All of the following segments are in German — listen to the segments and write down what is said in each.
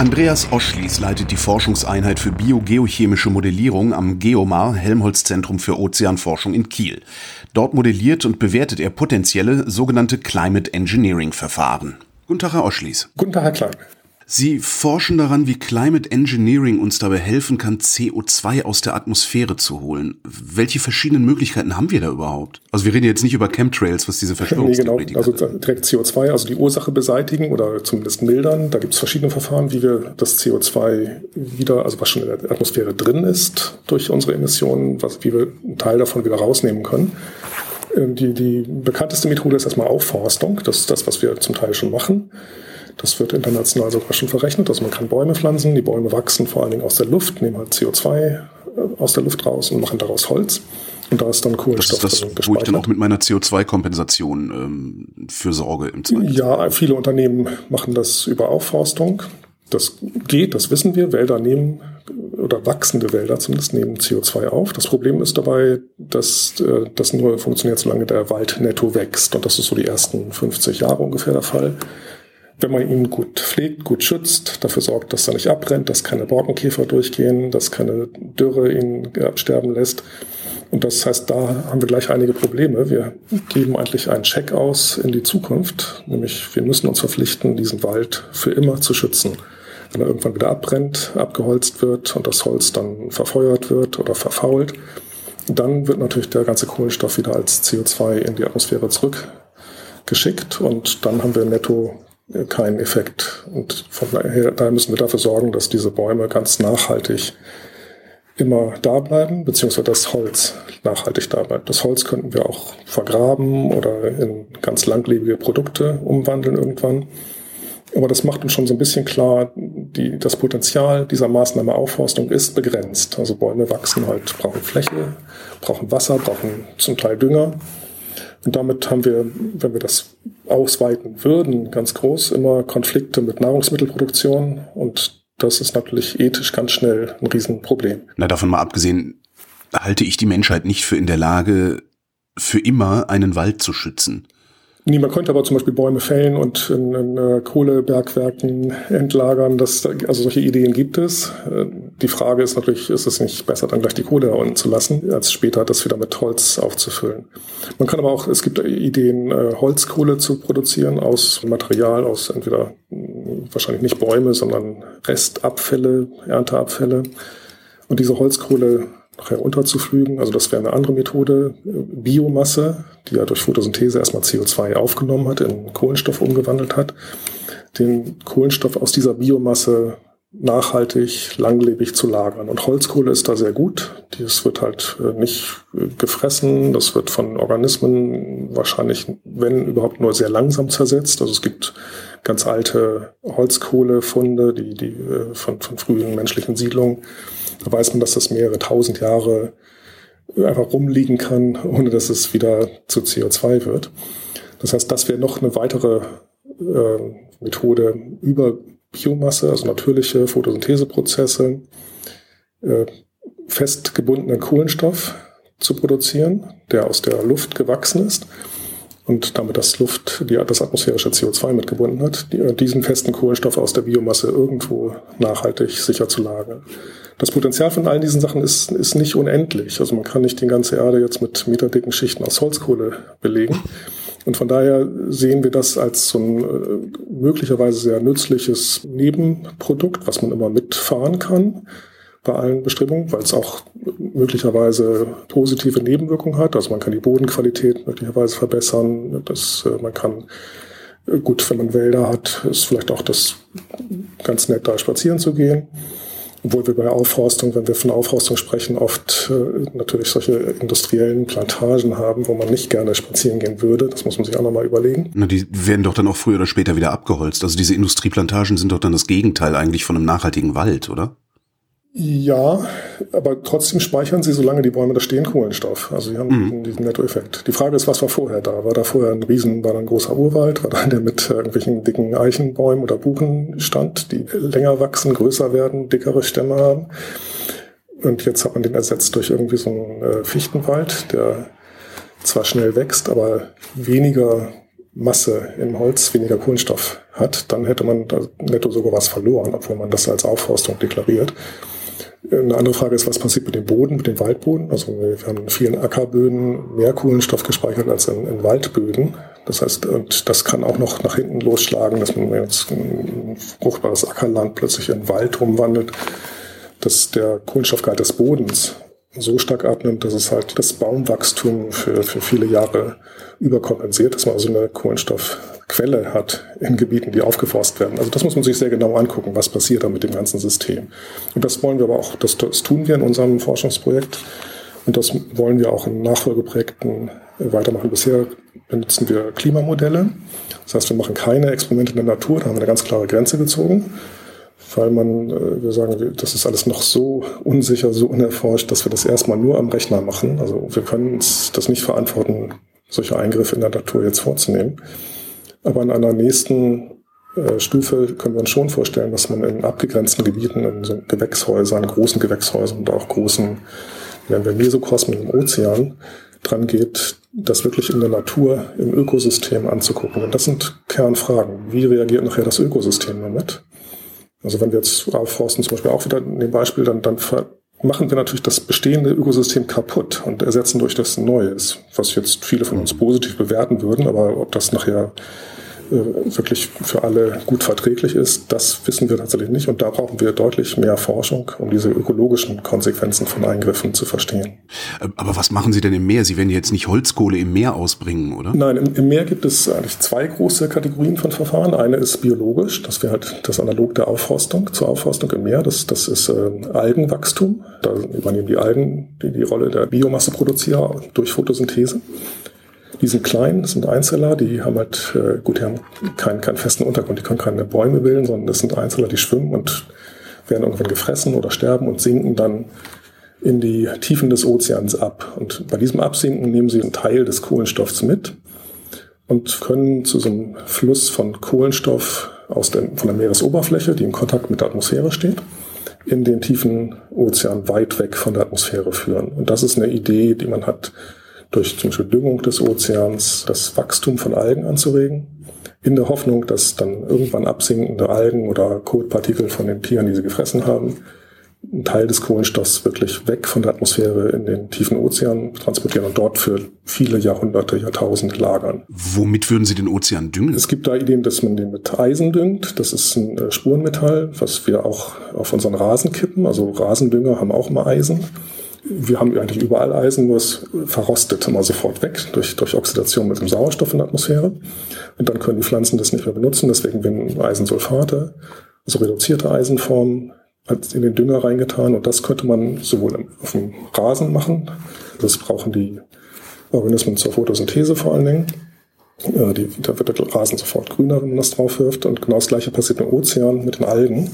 Andreas Oschlies leitet die Forschungseinheit für biogeochemische Modellierung am Geomar Helmholtz Zentrum für Ozeanforschung in Kiel. Dort modelliert und bewertet er potenzielle sogenannte Climate Engineering Verfahren. Guten Tag, Herr Oschlies. Guten Tag, Herr Klein. Sie forschen daran, wie Climate Engineering uns dabei helfen kann, CO2 aus der Atmosphäre zu holen. Welche verschiedenen Möglichkeiten haben wir da überhaupt? Also wir reden jetzt nicht über Chemtrails, was diese Verschwörungstheorie nee, genau. Also direkt CO2, also die Ursache beseitigen oder zumindest mildern. Da gibt es verschiedene Verfahren, wie wir das CO2 wieder, also was schon in der Atmosphäre drin ist durch unsere Emissionen, was, wie wir einen Teil davon wieder rausnehmen können. Ähm, die, die bekannteste Methode ist erstmal Aufforstung. Das ist das, was wir zum Teil schon machen. Das wird international sogar schon verrechnet. Also man kann Bäume pflanzen. Die Bäume wachsen vor allen Dingen aus der Luft, nehmen halt CO2 äh, aus der Luft raus und machen daraus Holz. Und da ist dann Kohlenstoff das ist das, wo ich dann auch mit meiner CO2-Kompensation ähm, für sorge im Zweifel. Ja, viele Unternehmen machen das über Aufforstung. Das geht, das wissen wir. Wälder nehmen oder wachsende Wälder zumindest nehmen CO2 auf. Das Problem ist dabei, dass äh, das nur funktioniert, solange der Wald netto wächst. Und das ist so die ersten 50 Jahre ungefähr der Fall wenn man ihn gut pflegt, gut schützt, dafür sorgt, dass er nicht abbrennt, dass keine Borkenkäfer durchgehen, dass keine Dürre ihn absterben lässt. Und das heißt, da haben wir gleich einige Probleme. Wir geben eigentlich einen Check aus in die Zukunft, nämlich wir müssen uns verpflichten, diesen Wald für immer zu schützen. Wenn er irgendwann wieder abbrennt, abgeholzt wird und das Holz dann verfeuert wird oder verfault, dann wird natürlich der ganze Kohlenstoff wieder als CO2 in die Atmosphäre zurückgeschickt und dann haben wir netto keinen Effekt. Und von daher, daher müssen wir dafür sorgen, dass diese Bäume ganz nachhaltig immer da bleiben, beziehungsweise das Holz nachhaltig da bleibt. Das Holz könnten wir auch vergraben oder in ganz langlebige Produkte umwandeln irgendwann. Aber das macht uns schon so ein bisschen klar, die, das Potenzial dieser Maßnahme Aufforstung ist begrenzt. Also Bäume wachsen halt, brauchen Fläche, brauchen Wasser, brauchen zum Teil Dünger. Und damit haben wir, wenn wir das ausweiten würden, ganz groß, immer Konflikte mit Nahrungsmittelproduktion. Und das ist natürlich ethisch ganz schnell ein Riesenproblem. Na, davon mal abgesehen, halte ich die Menschheit nicht für in der Lage, für immer einen Wald zu schützen. Nee, man könnte aber zum Beispiel Bäume fällen und in, in uh, Kohlebergwerken entlagern. Das, also solche Ideen gibt es. Äh, die Frage ist natürlich, ist es nicht besser, dann gleich die Kohle da unten zu lassen, als später das wieder mit Holz aufzufüllen. Man kann aber auch, es gibt Ideen, uh, Holzkohle zu produzieren aus Material, aus entweder hm, wahrscheinlich nicht Bäume, sondern Restabfälle, Ernteabfälle. Und diese Holzkohle nachher unterzuflügen. Also das wäre eine andere Methode. Biomasse, die ja durch Photosynthese erstmal CO2 aufgenommen hat, in Kohlenstoff umgewandelt hat, den Kohlenstoff aus dieser Biomasse nachhaltig, langlebig zu lagern. Und Holzkohle ist da sehr gut. Das wird halt äh, nicht äh, gefressen. Das wird von Organismen wahrscheinlich, wenn überhaupt, nur sehr langsam zersetzt. Also es gibt ganz alte Holzkohlefunde, die, die äh, von, von frühen menschlichen Siedlungen da weiß man, dass das mehrere tausend Jahre einfach rumliegen kann, ohne dass es wieder zu CO2 wird. Das heißt, das wäre noch eine weitere äh, Methode über Biomasse, also natürliche Photosyntheseprozesse, äh, festgebundenen Kohlenstoff zu produzieren, der aus der Luft gewachsen ist und damit das Luft, die, das atmosphärische CO2 mitgebunden hat, die, diesen festen Kohlenstoff aus der Biomasse irgendwo nachhaltig sicher zu lagern das Potenzial von all diesen Sachen ist, ist nicht unendlich. Also man kann nicht die ganze Erde jetzt mit meterdicken Schichten aus Holzkohle belegen. Und von daher sehen wir das als so ein äh, möglicherweise sehr nützliches Nebenprodukt, was man immer mitfahren kann bei allen Bestrebungen, weil es auch möglicherweise positive Nebenwirkungen hat. Also man kann die Bodenqualität möglicherweise verbessern. Das, äh, man kann äh, gut, wenn man Wälder hat, ist vielleicht auch das ganz nett, da spazieren zu gehen. Obwohl wir bei Aufforstung, wenn wir von Aufforstung sprechen, oft äh, natürlich solche industriellen Plantagen haben, wo man nicht gerne spazieren gehen würde. Das muss man sich auch nochmal überlegen. Na, die werden doch dann auch früher oder später wieder abgeholzt. Also diese Industrieplantagen sind doch dann das Gegenteil eigentlich von einem nachhaltigen Wald, oder? Ja, aber trotzdem speichern sie, solange die Bäume da stehen, Kohlenstoff. Also sie haben mhm. diesen Nettoeffekt. Die Frage ist, was war vorher da? War da vorher ein Riesen, war da ein großer Urwald? War da der mit irgendwelchen dicken Eichenbäumen oder Buchen stand, die länger wachsen, größer werden, dickere Stämme haben? Und jetzt hat man den ersetzt durch irgendwie so einen äh, Fichtenwald, der zwar schnell wächst, aber weniger Masse im Holz weniger Kohlenstoff hat, dann hätte man da netto sogar was verloren, obwohl man das als Aufforstung deklariert. Eine andere Frage ist, was passiert mit dem Boden, mit dem Waldboden? Also wir haben in vielen Ackerböden mehr Kohlenstoff gespeichert als in, in Waldböden. Das heißt, und das kann auch noch nach hinten losschlagen, dass man jetzt ein fruchtbares Ackerland plötzlich in Wald umwandelt, dass der Kohlenstoffgehalt des Bodens so stark abnimmt, dass es halt das Baumwachstum für, für viele Jahre überkompensiert, dass man also eine Kohlenstoffquelle hat in Gebieten, die aufgeforstet werden. Also das muss man sich sehr genau angucken, was passiert da mit dem ganzen System. Und das wollen wir aber auch, das, das tun wir in unserem Forschungsprojekt und das wollen wir auch in Nachfolgeprojekten weitermachen. Bisher benutzen wir Klimamodelle. Das heißt, wir machen keine Experimente in der Natur, da haben wir eine ganz klare Grenze gezogen weil man, äh, wir sagen, das ist alles noch so unsicher, so unerforscht, dass wir das erstmal nur am Rechner machen. Also wir können uns das nicht verantworten, solche Eingriffe in der Natur jetzt vorzunehmen. Aber in einer nächsten äh, Stufe können wir uns schon vorstellen, dass man in abgegrenzten Gebieten, in so Gewächshäusern, großen Gewächshäusern und auch großen, wenn wir Mesokosmen im Ozean, dran geht, das wirklich in der Natur, im Ökosystem anzugucken. Und das sind Kernfragen. Wie reagiert nachher das Ökosystem damit? Also wenn wir jetzt aufforsten zum Beispiel auch wieder in dem Beispiel, dann, dann machen wir natürlich das bestehende Ökosystem kaputt und ersetzen durch das Neues, was jetzt viele von uns positiv bewerten würden, aber ob das nachher wirklich für alle gut verträglich ist, das wissen wir tatsächlich nicht. Und da brauchen wir deutlich mehr Forschung, um diese ökologischen Konsequenzen von Eingriffen zu verstehen. Äh, aber was machen Sie denn im Meer? Sie werden jetzt nicht Holzkohle im Meer ausbringen, oder? Nein, im, im Meer gibt es eigentlich zwei große Kategorien von Verfahren. Eine ist biologisch, das wäre halt das Analog der Aufforstung zur Aufforstung im Meer. Das, das ist äh, Algenwachstum. Da übernehmen die Algen die, die Rolle der Biomasseproduzierer durch Photosynthese. Die sind klein, das sind Einzeller, die haben halt, äh, gut, die haben keinen, keinen festen Untergrund, die können keine Bäume bilden, sondern das sind Einzeller, die schwimmen und werden irgendwann gefressen oder sterben und sinken dann in die Tiefen des Ozeans ab. Und bei diesem Absinken nehmen sie einen Teil des Kohlenstoffs mit und können zu so einem Fluss von Kohlenstoff aus der, von der Meeresoberfläche, die im Kontakt mit der Atmosphäre steht, in den tiefen Ozean weit weg von der Atmosphäre führen. Und das ist eine Idee, die man hat durch zum Beispiel Düngung des Ozeans das Wachstum von Algen anzuregen, in der Hoffnung, dass dann irgendwann absinkende Algen oder Kotpartikel von den Tieren, die sie gefressen haben, einen Teil des Kohlenstoffs wirklich weg von der Atmosphäre in den tiefen Ozean transportieren und dort für viele Jahrhunderte, Jahrtausende lagern. Womit würden Sie den Ozean düngen? Es gibt da Ideen, dass man den mit Eisen düngt. Das ist ein äh, Spurenmetall, was wir auch auf unseren Rasen kippen. Also Rasendünger haben auch mal Eisen wir haben eigentlich überall Eisen, nur es verrostet immer sofort weg durch, durch Oxidation mit dem Sauerstoff in der Atmosphäre. Und dann können die Pflanzen das nicht mehr benutzen. Deswegen werden Eisensulfate, also reduzierte Eisenformen, in den Dünger reingetan. Und das könnte man sowohl auf dem Rasen machen. Das brauchen die Organismen zur Photosynthese vor allen Dingen. Die, da wird der Rasen sofort grüner, wenn man das drauf wirft. Und genau das gleiche passiert im Ozean mit den Algen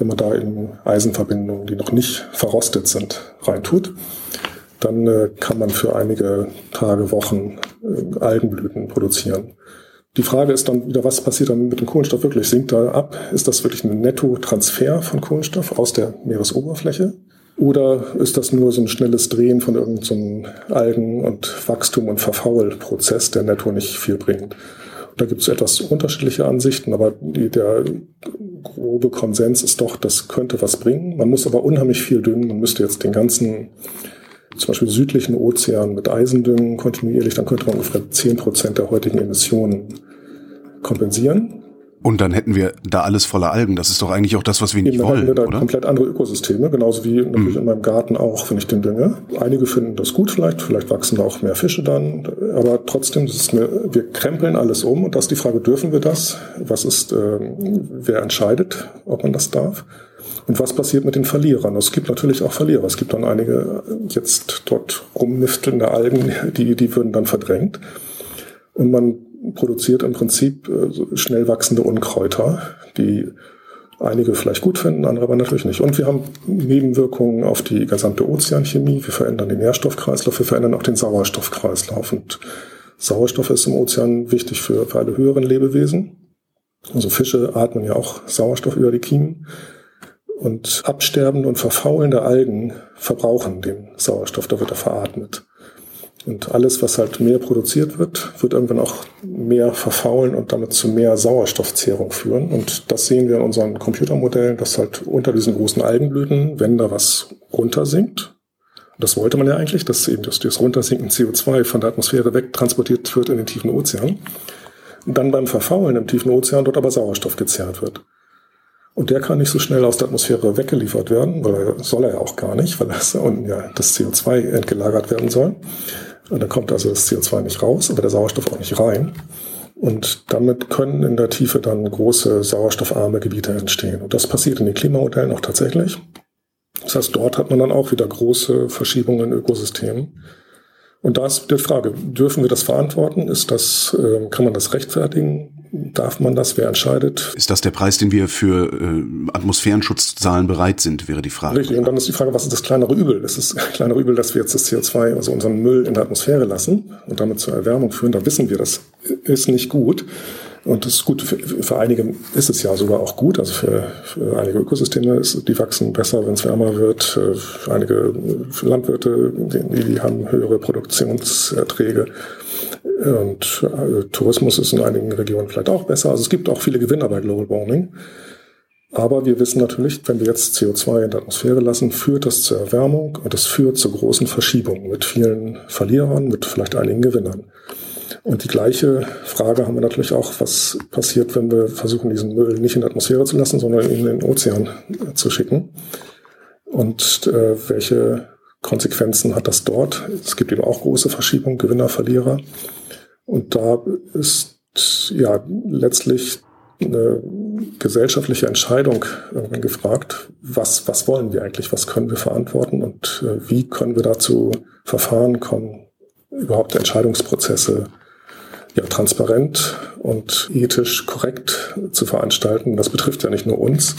wenn man da in Eisenverbindungen, die noch nicht verrostet sind, reintut, dann äh, kann man für einige Tage, Wochen äh, Algenblüten produzieren. Die Frage ist dann wieder, was passiert dann mit dem Kohlenstoff wirklich? Sinkt da ab? Ist das wirklich ein Nettotransfer von Kohlenstoff aus der Meeresoberfläche? Oder ist das nur so ein schnelles Drehen von irgendeinem so Algen- und Wachstum- und Verfaulprozess, der netto nicht viel bringt? Da gibt es etwas unterschiedliche Ansichten, aber die, der grobe Konsens ist doch, das könnte was bringen. Man muss aber unheimlich viel düngen. Man müsste jetzt den ganzen, zum Beispiel südlichen Ozean mit Eisen düngen kontinuierlich. Dann könnte man ungefähr zehn Prozent der heutigen Emissionen kompensieren. Und dann hätten wir da alles voller Algen. Das ist doch eigentlich auch das, was wir nicht dann wollen, hätten wir da oder? komplett andere Ökosysteme, genauso wie natürlich mhm. in meinem Garten auch, wenn ich den dünge. Einige finden das gut vielleicht, vielleicht wachsen da auch mehr Fische dann, aber trotzdem, das ist eine, wir krempeln alles um und das ist die Frage, dürfen wir das? Was ist, äh, wer entscheidet, ob man das darf? Und was passiert mit den Verlierern? Es gibt natürlich auch Verlierer. Es gibt dann einige jetzt dort rumniftelnde Algen, die, die würden dann verdrängt. Und man produziert im Prinzip äh, schnell wachsende Unkräuter, die einige vielleicht gut finden, andere aber natürlich nicht. Und wir haben Nebenwirkungen auf die gesamte Ozeanchemie. Wir verändern den Nährstoffkreislauf, wir verändern auch den Sauerstoffkreislauf. Und Sauerstoff ist im Ozean wichtig für, für alle höheren Lebewesen. Also Fische atmen ja auch Sauerstoff über die Kiemen. Und absterbende und verfaulende Algen verbrauchen den Sauerstoff, da wird er veratmet. Und alles, was halt mehr produziert wird, wird irgendwann auch mehr verfaulen und damit zu mehr Sauerstoffzehrung führen. Und das sehen wir in unseren Computermodellen, dass halt unter diesen großen Algenblüten, wenn da was runtersinkt, das wollte man ja eigentlich, dass eben das, das Runtersinken CO2 von der Atmosphäre wegtransportiert wird in den tiefen Ozean. Dann beim Verfaulen im tiefen Ozean dort aber Sauerstoff gezerrt wird. Und der kann nicht so schnell aus der Atmosphäre weggeliefert werden, weil soll er ja auch gar nicht, weil das ja das CO2 entgelagert werden soll. Und da kommt also das CO2 nicht raus, aber der Sauerstoff auch nicht rein. Und damit können in der Tiefe dann große sauerstoffarme Gebiete entstehen. Und das passiert in den Klimamodellen auch tatsächlich. Das heißt, dort hat man dann auch wieder große Verschiebungen in Ökosystemen. Und da ist die Frage, dürfen wir das verantworten? Ist das, äh, kann man das rechtfertigen? Darf man das? Wer entscheidet? Ist das der Preis, den wir für äh, Atmosphärenschutz zahlen bereit sind, wäre die Frage. Richtig. Und dann ist die Frage, was ist das kleinere Übel? Das ist das kleinere Übel, dass wir jetzt das CO2, also unseren Müll in der Atmosphäre lassen und damit zur Erwärmung führen. Da wissen wir, das ist nicht gut. Und das ist gut, für, für einige ist es ja sogar auch gut. Also für, für einige Ökosysteme ist, die wachsen besser, wenn es wärmer wird. Für einige Landwirte, die, die haben höhere Produktionserträge. Und äh, Tourismus ist in einigen Regionen vielleicht auch besser. Also es gibt auch viele Gewinner bei Global Warming. Aber wir wissen natürlich, wenn wir jetzt CO2 in der Atmosphäre lassen, führt das zur Erwärmung und es führt zu großen Verschiebungen mit vielen Verlierern, mit vielleicht einigen Gewinnern. Und die gleiche Frage haben wir natürlich auch, was passiert, wenn wir versuchen, diesen Müll nicht in die Atmosphäre zu lassen, sondern in den Ozean äh, zu schicken. Und äh, welche Konsequenzen hat das dort? Es gibt eben auch große Verschiebungen, Gewinner, Verlierer. Und da ist ja letztlich eine gesellschaftliche Entscheidung gefragt, was, was wollen wir eigentlich, was können wir verantworten und äh, wie können wir dazu Verfahren kommen, überhaupt Entscheidungsprozesse ja, transparent und ethisch korrekt zu veranstalten. Das betrifft ja nicht nur uns,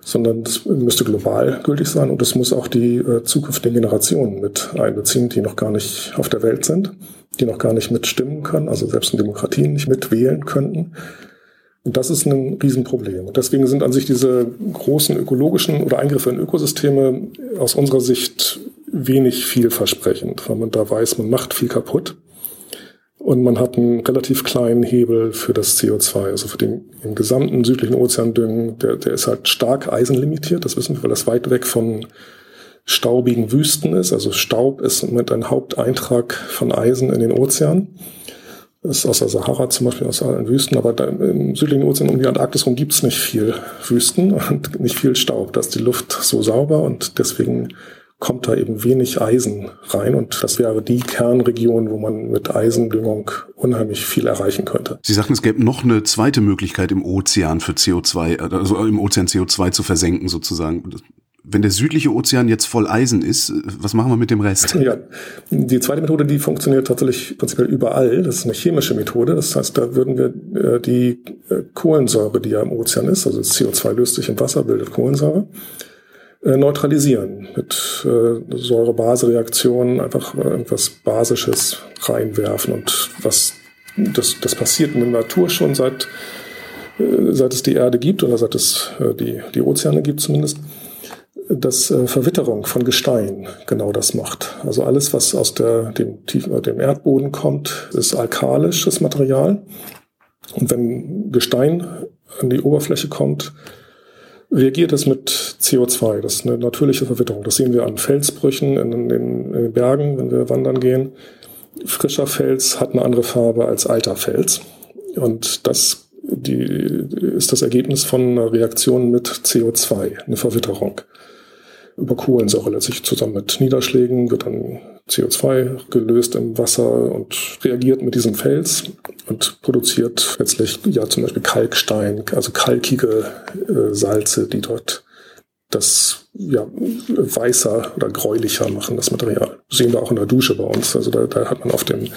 sondern das müsste global gültig sein und es muss auch die äh, zukünftigen Generationen mit einbeziehen, die noch gar nicht auf der Welt sind, die noch gar nicht mitstimmen können, also selbst in Demokratien nicht mitwählen könnten. Und das ist ein Riesenproblem. Und deswegen sind an sich diese großen ökologischen oder Eingriffe in Ökosysteme aus unserer Sicht wenig vielversprechend, weil man da weiß, man macht viel kaputt. Und man hat einen relativ kleinen Hebel für das CO2, also für den im gesamten südlichen Ozeandüngen, der, der ist halt stark eisenlimitiert, das wissen wir, weil das weit weg von staubigen Wüsten ist. Also Staub ist mit ein Haupteintrag von Eisen in den Ozean. Das ist aus der Sahara zum Beispiel, aus allen Wüsten, aber im südlichen Ozean um die Antarktis rum gibt es nicht viel Wüsten und nicht viel Staub. Da ist die Luft so sauber und deswegen kommt da eben wenig Eisen rein und das wäre die Kernregion, wo man mit Eisendüngung unheimlich viel erreichen könnte. Sie sagten, es gäbe noch eine zweite Möglichkeit im Ozean für CO2, also im Ozean CO2 zu versenken sozusagen. Wenn der südliche Ozean jetzt voll Eisen ist, was machen wir mit dem Rest? Ja, die zweite Methode, die funktioniert tatsächlich prinzipiell überall. Das ist eine chemische Methode. Das heißt, da würden wir äh, die äh, Kohlensäure, die ja im Ozean ist, also CO2 löst sich im Wasser, bildet Kohlensäure, neutralisieren mit äh, Säure-Base-Reaktionen, einfach irgendwas Basisches reinwerfen. Und was das, das passiert in der Natur schon seit, äh, seit es die Erde gibt oder seit es äh, die, die Ozeane gibt zumindest, dass äh, Verwitterung von Gestein genau das macht. Also alles, was aus der, dem, Tief, äh, dem Erdboden kommt, ist alkalisches Material. Und wenn Gestein an die Oberfläche kommt, reagiert es mit CO2. Das ist eine natürliche Verwitterung. Das sehen wir an Felsbrüchen in den, in den Bergen, wenn wir wandern gehen. Frischer Fels hat eine andere Farbe als alter Fels. Und das die, ist das Ergebnis von einer Reaktion mit CO2, eine Verwitterung. Über Kohlensäure letztlich zusammen mit Niederschlägen wird dann CO2 gelöst im Wasser und reagiert mit diesem Fels und produziert letztlich ja zum Beispiel Kalkstein, also kalkige äh, Salze, die dort das ja, weißer oder gräulicher machen, das Material. Das sehen wir auch in der Dusche bei uns. Also da, da hat man auf dem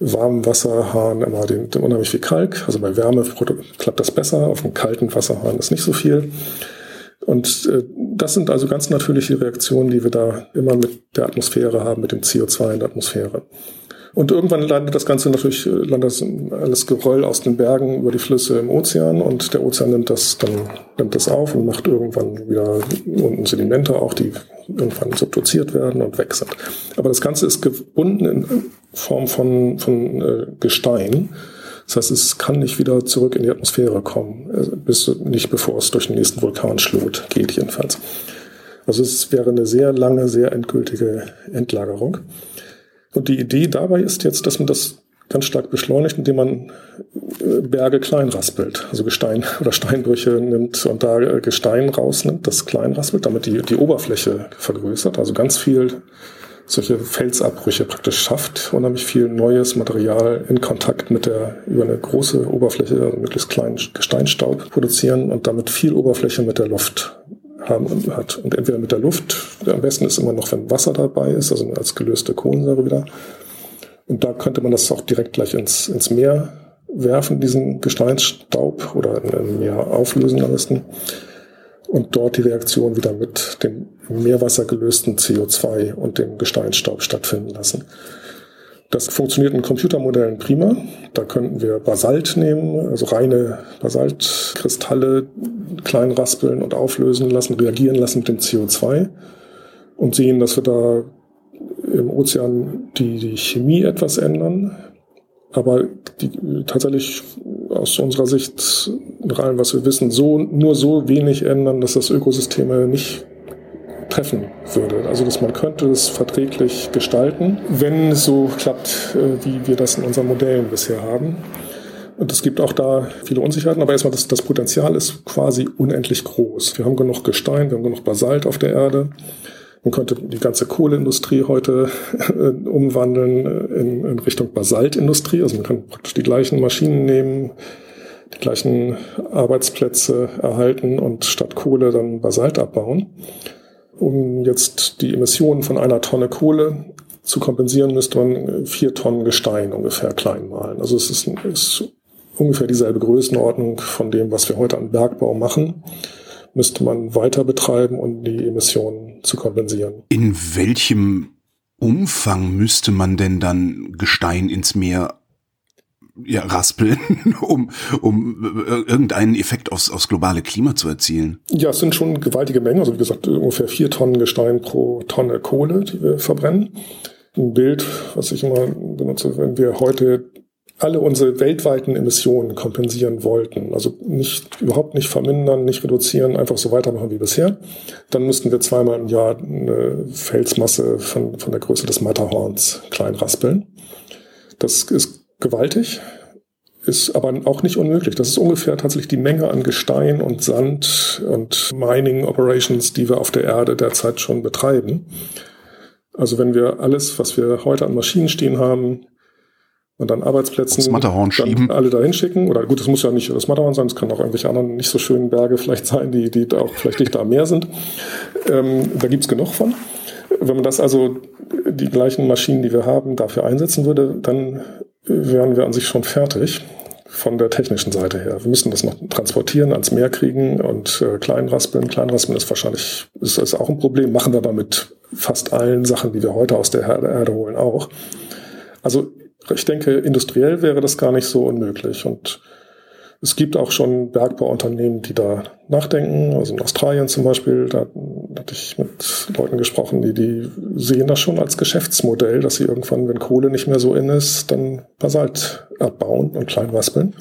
warmen Wasserhahn immer den, den unheimlich viel Kalk. Also bei Wärme klappt das besser, auf dem kalten Wasserhahn ist nicht so viel. Und äh, das sind also ganz natürliche Reaktionen, die wir da immer mit der Atmosphäre haben, mit dem CO2 in der Atmosphäre. Und irgendwann landet das Ganze natürlich, landet alles Geröll aus den Bergen über die Flüsse im Ozean und der Ozean nimmt das dann, nimmt das auf und macht irgendwann wieder unten Sedimente auch, die irgendwann subduziert werden und weg sind. Aber das Ganze ist gebunden in Form von, von äh, Gestein. Das heißt, es kann nicht wieder zurück in die Atmosphäre kommen, äh, bis nicht bevor es durch den nächsten Vulkanschlot geht jedenfalls. Also es wäre eine sehr lange, sehr endgültige Endlagerung. Und die Idee dabei ist jetzt, dass man das ganz stark beschleunigt, indem man äh, Berge klein raspelt, also Gestein oder Steinbrüche nimmt und da äh, Gestein rausnimmt, das klein raspelt, damit die, die Oberfläche vergrößert, also ganz viel solche Felsabbrüche praktisch schafft, unheimlich viel neues Material in Kontakt mit der, über eine große Oberfläche, also möglichst kleinen Gesteinstaub produzieren und damit viel Oberfläche mit der Luft haben hat. Und entweder mit der Luft, am besten ist immer noch, wenn Wasser dabei ist, also als gelöste Kohlensäure wieder. Und da könnte man das auch direkt gleich ins, ins Meer werfen, diesen Gesteinsstaub oder ein Meer auflösen am besten. Und dort die Reaktion wieder mit dem Meerwasser gelösten CO2 und dem Gesteinsstaub stattfinden lassen. Das funktioniert in Computermodellen prima. Da könnten wir Basalt nehmen, also reine Basaltkristalle klein raspeln und auflösen lassen, reagieren lassen mit dem CO2 und sehen, dass wir da im Ozean die, die Chemie etwas ändern. Aber die, tatsächlich aus unserer Sicht, nach allem, was wir wissen, so, nur so wenig ändern, dass das Ökosysteme nicht treffen würde. Also dass man könnte es verträglich gestalten, wenn es so klappt, äh, wie wir das in unseren Modellen bisher haben. Und es gibt auch da viele Unsicherheiten, aber erstmal das, das Potenzial ist quasi unendlich groß. Wir haben genug Gestein, wir haben genug Basalt auf der Erde. Man könnte die ganze Kohleindustrie heute äh, umwandeln äh, in, in Richtung Basaltindustrie. Also man kann praktisch die gleichen Maschinen nehmen, die gleichen Arbeitsplätze erhalten und statt Kohle dann Basalt abbauen. Um jetzt die Emissionen von einer Tonne Kohle zu kompensieren, müsste man vier Tonnen Gestein ungefähr klein malen. Also es ist, ist ungefähr dieselbe Größenordnung von dem, was wir heute an Bergbau machen, müsste man weiter betreiben, um die Emissionen zu kompensieren. In welchem Umfang müsste man denn dann Gestein ins Meer ja, raspeln, um, um äh, irgendeinen Effekt aufs, aufs globale Klima zu erzielen? Ja, es sind schon gewaltige Mengen. Also wie gesagt, ungefähr vier Tonnen Gestein pro Tonne Kohle, die wir verbrennen. Ein Bild, was ich immer benutze, wenn wir heute alle unsere weltweiten Emissionen kompensieren wollten, also nicht, überhaupt nicht vermindern, nicht reduzieren, einfach so weitermachen wie bisher, dann müssten wir zweimal im Jahr eine Felsmasse von, von der Größe des Matterhorns klein raspeln. Das ist gewaltig, ist aber auch nicht unmöglich. Das ist ungefähr tatsächlich die Menge an Gestein und Sand und Mining Operations, die wir auf der Erde derzeit schon betreiben. Also wenn wir alles, was wir heute an Maschinen stehen haben, und dann Arbeitsplätzen das Matterhorn schieben. alle dahin schicken. Oder gut, es muss ja nicht das Matterhorn sein, es kann auch irgendwelche anderen nicht so schönen Berge vielleicht sein, die, die auch vielleicht dichter am Meer sind. Ähm, da gibt's genug von. Wenn man das also die gleichen Maschinen, die wir haben, dafür einsetzen würde, dann wären wir an sich schon fertig von der technischen Seite her. Wir müssen das noch transportieren, ans Meer kriegen und äh, kleinraspeln. Kleinraspeln ist wahrscheinlich ist, ist auch ein Problem, machen wir aber mit fast allen Sachen, die wir heute aus der Erde holen, auch. Also ich denke, industriell wäre das gar nicht so unmöglich. Und es gibt auch schon Bergbauunternehmen, die da nachdenken. Also in Australien zum Beispiel, da hatte ich mit Leuten gesprochen, die, die sehen das schon als Geschäftsmodell, dass sie irgendwann, wenn Kohle nicht mehr so in ist, dann Basalt abbauen und klein raspeln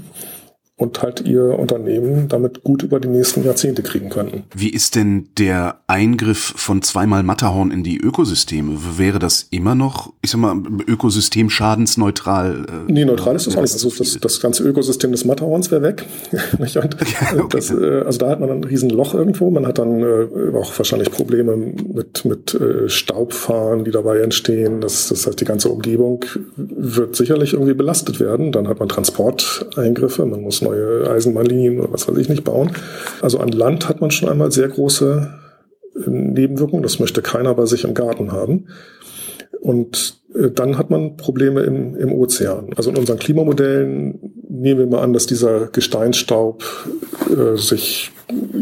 und halt ihr Unternehmen damit gut über die nächsten Jahrzehnte kriegen könnten. Wie ist denn der Eingriff von zweimal Matterhorn in die Ökosysteme? Wäre das immer noch, ich sag mal, Ökosystem schadensneutral? Äh, nee, neutral ist das auch nicht. Also das, das ganze Ökosystem des Matterhorns wäre weg. und okay. das, äh, also da hat man ein Riesenloch irgendwo. Man hat dann äh, auch wahrscheinlich Probleme mit, mit äh, Staubfahren, die dabei entstehen. Das, das heißt, die ganze Umgebung wird sicherlich irgendwie belastet werden. Dann hat man Transporteingriffe. Man muss neue Eisenbahnlinien oder was weiß ich nicht bauen. Also an Land hat man schon einmal sehr große äh, Nebenwirkungen. Das möchte keiner bei sich im Garten haben. Und äh, dann hat man Probleme im, im Ozean. Also in unseren Klimamodellen nehmen wir mal an, dass dieser Gesteinsstaub äh, sich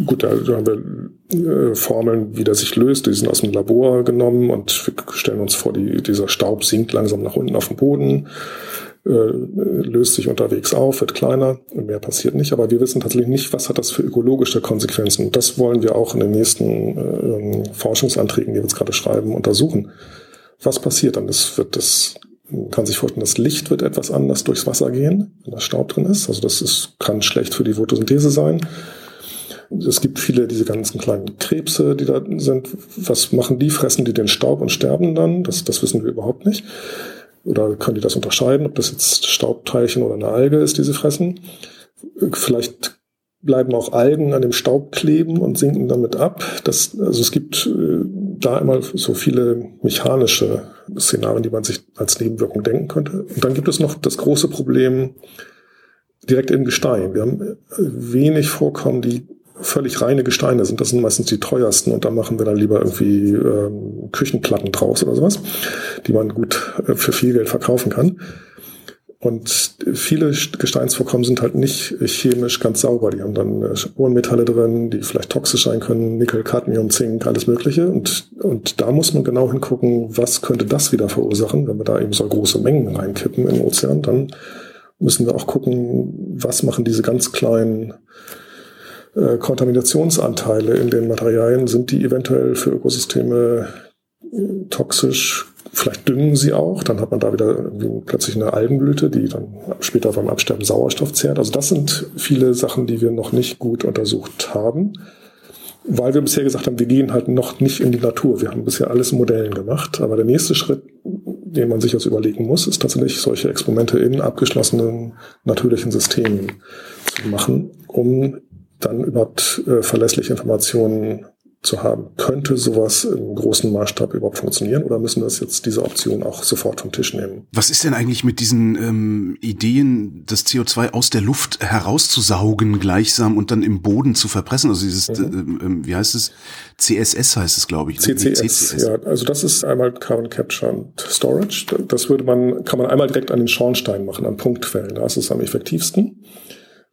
gut, da haben wir äh, Formeln, wie der sich löst. Die sind aus dem Labor genommen und wir stellen uns vor, die, dieser Staub sinkt langsam nach unten auf den Boden, äh, löst sich unterwegs auf, wird kleiner mehr passiert nicht. Aber wir wissen tatsächlich nicht, was hat das für ökologische Konsequenzen. Das wollen wir auch in den nächsten äh, Forschungsanträgen, die wir jetzt gerade schreiben, untersuchen. Was passiert dann? Das wird das man kann sich vorstellen, das Licht wird etwas anders durchs Wasser gehen, wenn da Staub drin ist. Also das ist, kann schlecht für die Photosynthese sein. Es gibt viele diese ganzen kleinen Krebse, die da sind. Was machen die? Fressen die den Staub und sterben dann? Das, das wissen wir überhaupt nicht. Oder können die das unterscheiden, ob das jetzt Staubteilchen oder eine Alge ist, die sie fressen? Vielleicht bleiben auch Algen an dem Staub kleben und sinken damit ab. Das, also es gibt äh, da immer so viele mechanische Szenarien, die man sich als Nebenwirkung denken könnte. Und dann gibt es noch das große Problem direkt im Gestein. Wir haben wenig Vorkommen, die völlig reine Gesteine sind. Das sind meistens die teuersten und da machen wir dann lieber irgendwie ähm, Küchenplatten draus oder sowas, die man gut äh, für viel Geld verkaufen kann. Und viele Gesteinsvorkommen sind halt nicht chemisch ganz sauber. Die haben dann Spurenmetalle äh, drin, die vielleicht toxisch sein können, Nickel, Cadmium, Zink, alles Mögliche. Und, und da muss man genau hingucken, was könnte das wieder verursachen, wenn wir da eben so große Mengen reinkippen in den Ozean. Dann müssen wir auch gucken, was machen diese ganz kleinen äh, Kontaminationsanteile in den Materialien, sind die eventuell für Ökosysteme äh, toxisch, vielleicht düngen sie auch, dann hat man da wieder plötzlich eine Algenblüte, die dann später beim Absterben Sauerstoff zehrt. Also das sind viele Sachen, die wir noch nicht gut untersucht haben, weil wir bisher gesagt haben, wir gehen halt noch nicht in die Natur. Wir haben bisher alles in Modellen gemacht, aber der nächste Schritt, den man sich jetzt überlegen muss, ist tatsächlich solche Experimente in abgeschlossenen natürlichen Systemen zu machen, um dann überhaupt äh, verlässliche Informationen zu haben. Könnte sowas im großen Maßstab überhaupt funktionieren oder müssen wir das jetzt diese Option auch sofort vom Tisch nehmen? Was ist denn eigentlich mit diesen ähm, Ideen, das CO2 aus der Luft herauszusaugen gleichsam und dann im Boden zu verpressen? Also dieses, mhm. äh, äh, wie heißt es? CSS heißt es, glaube ich. Ne? CCS, CCS, ja. Also das ist einmal Carbon Capture and Storage. Das würde man, kann man einmal direkt an den Schornstein machen, an Punktquellen. Da ist es am effektivsten.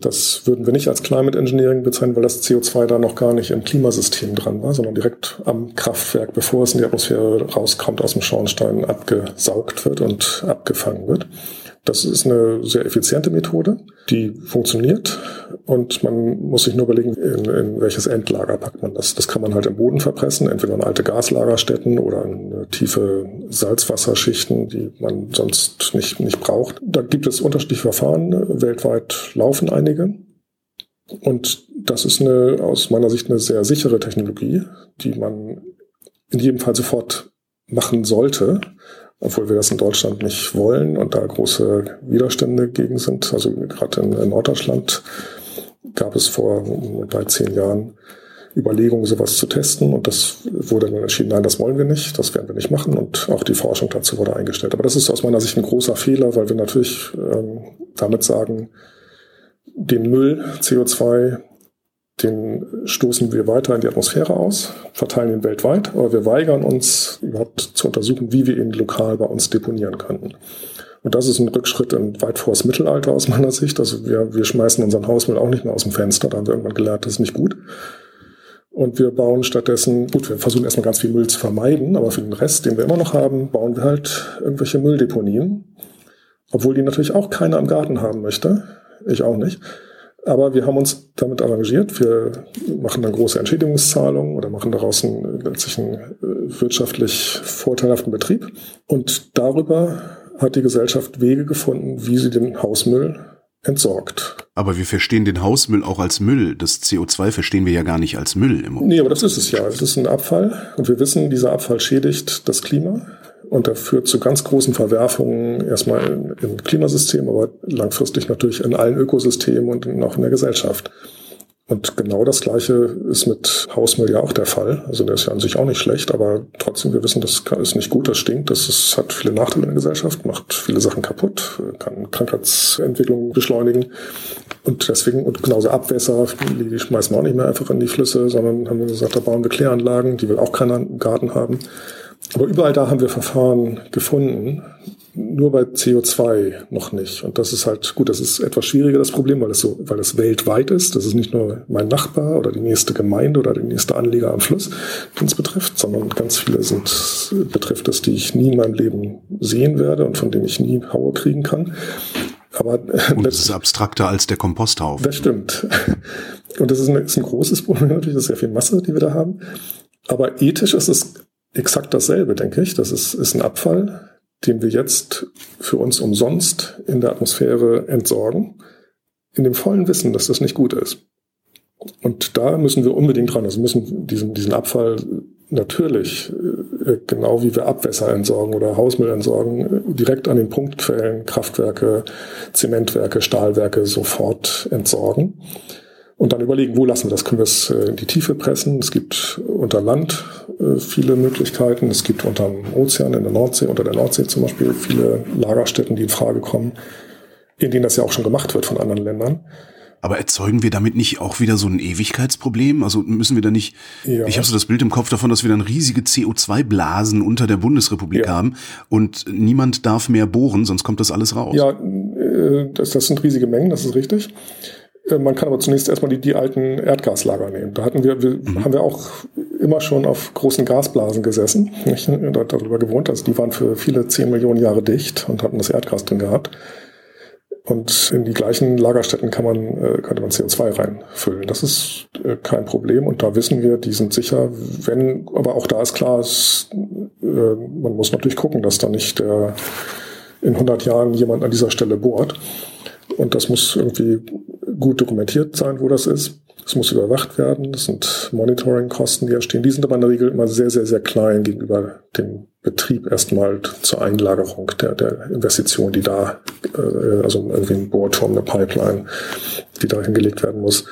Das würden wir nicht als Climate Engineering bezeichnen, weil das CO2 da noch gar nicht im Klimasystem dran war, sondern direkt am Kraftwerk, bevor es in die Atmosphäre rauskommt, aus dem Schornstein abgesaugt wird und abgefangen wird. Das ist eine sehr effiziente Methode, die funktioniert und man muss sich nur überlegen, in, in welches Endlager packt man das. Das kann man halt im Boden verpressen, entweder in alte Gaslagerstätten oder in tiefe Salzwasserschichten, die man sonst nicht, nicht braucht. Da gibt es unterschiedliche Verfahren, weltweit laufen einige. Und das ist eine, aus meiner Sicht eine sehr sichere Technologie, die man in jedem Fall sofort machen sollte obwohl wir das in Deutschland nicht wollen und da große Widerstände gegen sind. Also gerade in, in Norddeutschland gab es vor bei zehn Jahren Überlegungen, sowas zu testen. Und das wurde dann entschieden, nein, das wollen wir nicht, das werden wir nicht machen. Und auch die Forschung dazu wurde eingestellt. Aber das ist aus meiner Sicht ein großer Fehler, weil wir natürlich ähm, damit sagen, den Müll CO2 den stoßen wir weiter in die Atmosphäre aus, verteilen ihn weltweit, aber wir weigern uns überhaupt zu untersuchen, wie wir ihn lokal bei uns deponieren könnten. Und das ist ein Rückschritt in weit vors Mittelalter aus meiner Sicht. Also wir, wir schmeißen unseren Hausmüll auch nicht mehr aus dem Fenster, da haben wir irgendwann gelernt, das ist nicht gut. Und wir bauen stattdessen, gut, wir versuchen erstmal ganz viel Müll zu vermeiden, aber für den Rest, den wir immer noch haben, bauen wir halt irgendwelche Mülldeponien. Obwohl die natürlich auch keiner im Garten haben möchte. Ich auch nicht. Aber wir haben uns damit arrangiert. Wir machen dann große Entschädigungszahlungen oder machen daraus einen, letztlich einen äh, wirtschaftlich vorteilhaften Betrieb. Und darüber hat die Gesellschaft Wege gefunden, wie sie den Hausmüll entsorgt. Aber wir verstehen den Hausmüll auch als Müll. Das CO2 verstehen wir ja gar nicht als Müll im Moment. Nee, aber das ist es ja. Es ist ein Abfall. Und wir wissen, dieser Abfall schädigt das Klima. Und er führt zu ganz großen Verwerfungen erstmal im Klimasystem, aber langfristig natürlich in allen Ökosystemen und auch in der Gesellschaft. Und genau das Gleiche ist mit Hausmüll ja auch der Fall. Also der ist ja an sich auch nicht schlecht, aber trotzdem, wir wissen, das ist nicht gut, das stinkt, das ist, hat viele Nachteile in der Gesellschaft, macht viele Sachen kaputt, kann Krankheitsentwicklung beschleunigen. Und deswegen, und genauso Abwässer, die schmeißen wir auch nicht mehr einfach in die Flüsse, sondern haben wir gesagt, da bauen wir Kläranlagen, die will auch keiner im Garten haben. Aber überall da haben wir Verfahren gefunden, nur bei CO2 noch nicht. Und das ist halt gut, das ist etwas schwieriger, das Problem, weil es so, weil es weltweit ist. Das ist nicht nur mein Nachbar oder die nächste Gemeinde oder der nächste Anleger am Fluss, den es betrifft, sondern ganz viele sind, betrifft es, die ich nie in meinem Leben sehen werde und von denen ich nie Hauer kriegen kann. Aber und das ist abstrakter als der Komposthaufen. Das stimmt. Und das ist ein, ist ein großes Problem natürlich, das ist sehr viel Masse, die wir da haben. Aber ethisch ist es exakt dasselbe, denke ich. Das ist, ist ein Abfall, den wir jetzt für uns umsonst in der Atmosphäre entsorgen, in dem vollen Wissen, dass das nicht gut ist. Und da müssen wir unbedingt dran. Also müssen diesen, diesen Abfall natürlich, äh, genau wie wir Abwässer entsorgen oder Hausmüll entsorgen, direkt an den Punktquellen, Kraftwerke, Zementwerke, Stahlwerke sofort entsorgen. Und dann überlegen, wo lassen wir das? Können wir es äh, in die Tiefe pressen? Es gibt unter Land äh, viele Möglichkeiten. Es gibt unter dem Ozean, in der Nordsee, unter der Nordsee zum Beispiel, viele Lagerstätten, die in Frage kommen, in denen das ja auch schon gemacht wird von anderen Ländern. Aber erzeugen wir damit nicht auch wieder so ein Ewigkeitsproblem? Also müssen wir da nicht, ja. ich habe so das Bild im Kopf davon, dass wir dann riesige CO2-Blasen unter der Bundesrepublik ja. haben und niemand darf mehr bohren, sonst kommt das alles raus. Ja, äh, das, das sind riesige Mengen, das ist richtig. Äh, man kann aber zunächst erstmal die, die alten Erdgaslager nehmen. Da hatten wir, wir mhm. haben wir auch immer schon auf großen Gasblasen gesessen, nicht? darüber gewohnt. Also die waren für viele zehn Millionen Jahre dicht und hatten das Erdgas drin gehabt. Und in die gleichen Lagerstätten kann man, äh, könnte man CO2 reinfüllen. Das ist äh, kein Problem. Und da wissen wir, die sind sicher. Wenn, aber auch da ist klar, es, man muss natürlich gucken, dass da nicht in 100 Jahren jemand an dieser Stelle bohrt. Und das muss irgendwie gut dokumentiert sein, wo das ist. Es muss überwacht werden. Das sind Monitoring-Kosten, die entstehen. Die sind aber in der Regel immer sehr, sehr, sehr klein gegenüber dem Betrieb erstmal zur Einlagerung der, der Investition, die da, äh, also irgendwie ein Bohrturm, eine Pipeline, die da hingelegt werden muss.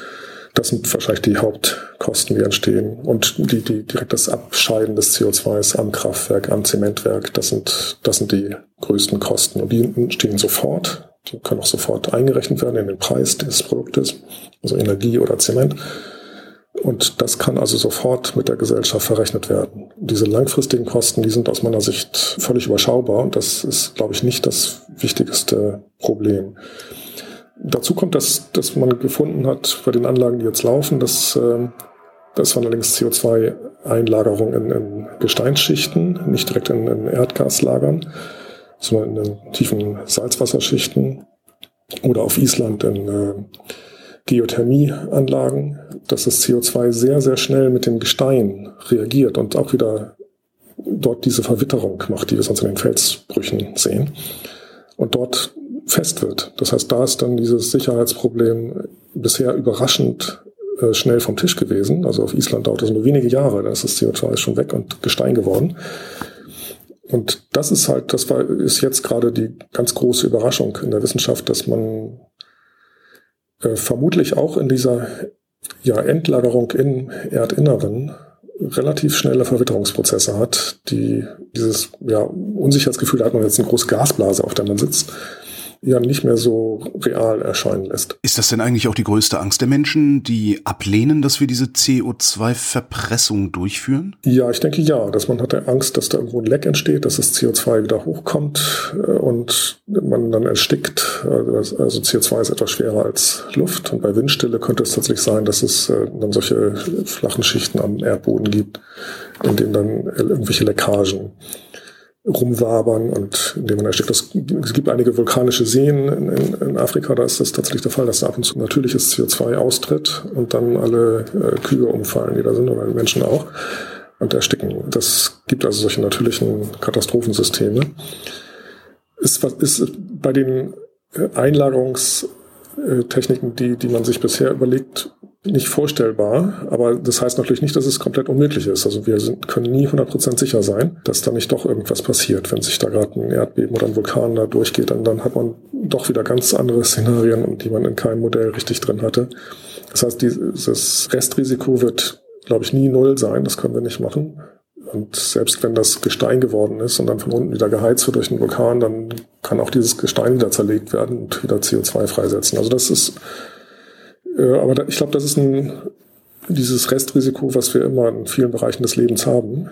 Das sind wahrscheinlich die Hauptkosten, die entstehen. Und die, die direkt das Abscheiden des CO2s am Kraftwerk, am Zementwerk, das sind, das sind die größten Kosten. Und die entstehen sofort. Können auch sofort eingerechnet werden in den Preis des Produktes, also Energie oder Zement. Und das kann also sofort mit der Gesellschaft verrechnet werden. Diese langfristigen Kosten, die sind aus meiner Sicht völlig überschaubar und das ist, glaube ich, nicht das wichtigste Problem. Dazu kommt, dass, dass man gefunden hat bei den Anlagen, die jetzt laufen, dass äh, das war allerdings CO2-Einlagerung in, in Gesteinsschichten, nicht direkt in, in Erdgaslagern so in den tiefen Salzwasserschichten oder auf Island in äh, Geothermieanlagen, dass das CO2 sehr, sehr schnell mit dem Gestein reagiert und auch wieder dort diese Verwitterung macht, die wir sonst in den Felsbrüchen sehen und dort fest wird. Das heißt, da ist dann dieses Sicherheitsproblem bisher überraschend äh, schnell vom Tisch gewesen. Also auf Island dauert es nur wenige Jahre, da ist das CO2 schon weg und Gestein geworden. Und das ist halt, das war, ist jetzt gerade die ganz große Überraschung in der Wissenschaft, dass man äh, vermutlich auch in dieser ja, Endlagerung im Erdinneren relativ schnelle Verwitterungsprozesse hat, die dieses ja, Unsicherheitsgefühl, da hat man jetzt eine große Gasblase, auf der man sitzt, ja nicht mehr so real erscheinen lässt. Ist das denn eigentlich auch die größte Angst der Menschen, die ablehnen, dass wir diese CO2-Verpressung durchführen? Ja, ich denke ja, dass man hat Angst, dass da irgendwo ein Leck entsteht, dass das CO2 wieder hochkommt äh, und man dann erstickt. Also CO2 ist etwas schwerer als Luft und bei Windstille könnte es tatsächlich sein, dass es äh, dann solche flachen Schichten am Erdboden gibt, in denen dann irgendwelche Leckagen rumwabern und indem man erstickt. Es gibt einige vulkanische Seen in, in, in, Afrika, da ist das tatsächlich der Fall, dass da ab und zu natürliches CO2 austritt und dann alle äh, Kühe umfallen, die da sind, oder Menschen auch, und ersticken. Das gibt also solche natürlichen Katastrophensysteme. Ist, ist bei den äh, Einlagerungstechniken, die, die man sich bisher überlegt, nicht vorstellbar, aber das heißt natürlich nicht, dass es komplett unmöglich ist. Also wir sind, können nie 100% sicher sein, dass da nicht doch irgendwas passiert. Wenn sich da gerade ein Erdbeben oder ein Vulkan da durchgeht, dann, dann hat man doch wieder ganz andere Szenarien, die man in keinem Modell richtig drin hatte. Das heißt, dieses Restrisiko wird, glaube ich, nie null sein. Das können wir nicht machen. Und selbst wenn das Gestein geworden ist und dann von unten wieder geheizt wird durch einen Vulkan, dann kann auch dieses Gestein wieder zerlegt werden und wieder CO2 freisetzen. Also das ist äh, aber da, ich glaube, das ist ein, dieses Restrisiko, was wir immer in vielen Bereichen des Lebens haben.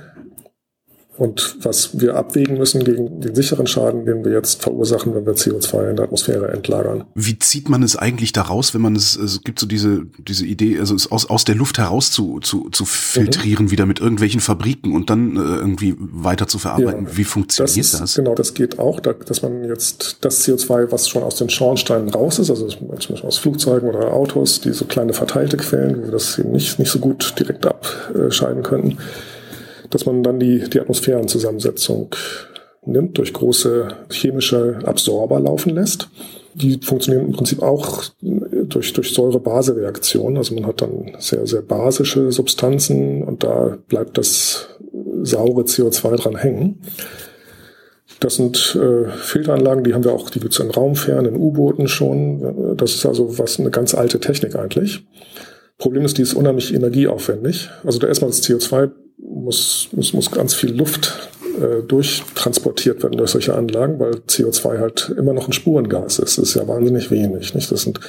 Und was wir abwägen müssen gegen den sicheren Schaden, den wir jetzt verursachen, wenn wir CO2 in der Atmosphäre entlagern. Wie zieht man es eigentlich da raus, wenn man es, es gibt so diese, diese Idee, also es aus, aus der Luft heraus zu, zu, zu filtrieren, mhm. wieder mit irgendwelchen Fabriken und dann äh, irgendwie weiter zu verarbeiten. Ja, Wie funktioniert das, das? Genau, das geht auch, da, dass man jetzt das CO2, was schon aus den Schornsteinen raus ist, also zum Beispiel aus Flugzeugen oder Autos, die so kleine verteilte Quellen, wo wir das eben nicht, nicht so gut direkt abscheiden könnten, dass man dann die, die Atmosphärenzusammensetzung nimmt, durch große chemische Absorber laufen lässt. Die funktionieren im Prinzip auch durch, durch Säure-Base-Reaktionen. Also man hat dann sehr, sehr basische Substanzen und da bleibt das saure CO2 dran hängen. Das sind äh, Filteranlagen, die haben wir auch, die gibt es in Raumfern, in U-Booten schon. Das ist also was eine ganz alte Technik eigentlich. Problem ist, die ist unheimlich energieaufwendig. Also da erstmal das CO2 muss, muss, muss ganz viel Luft äh, durchtransportiert werden durch solche Anlagen, weil CO2 halt immer noch ein Spurengas ist. Das ist ja wahnsinnig wenig. Nicht? Das sind,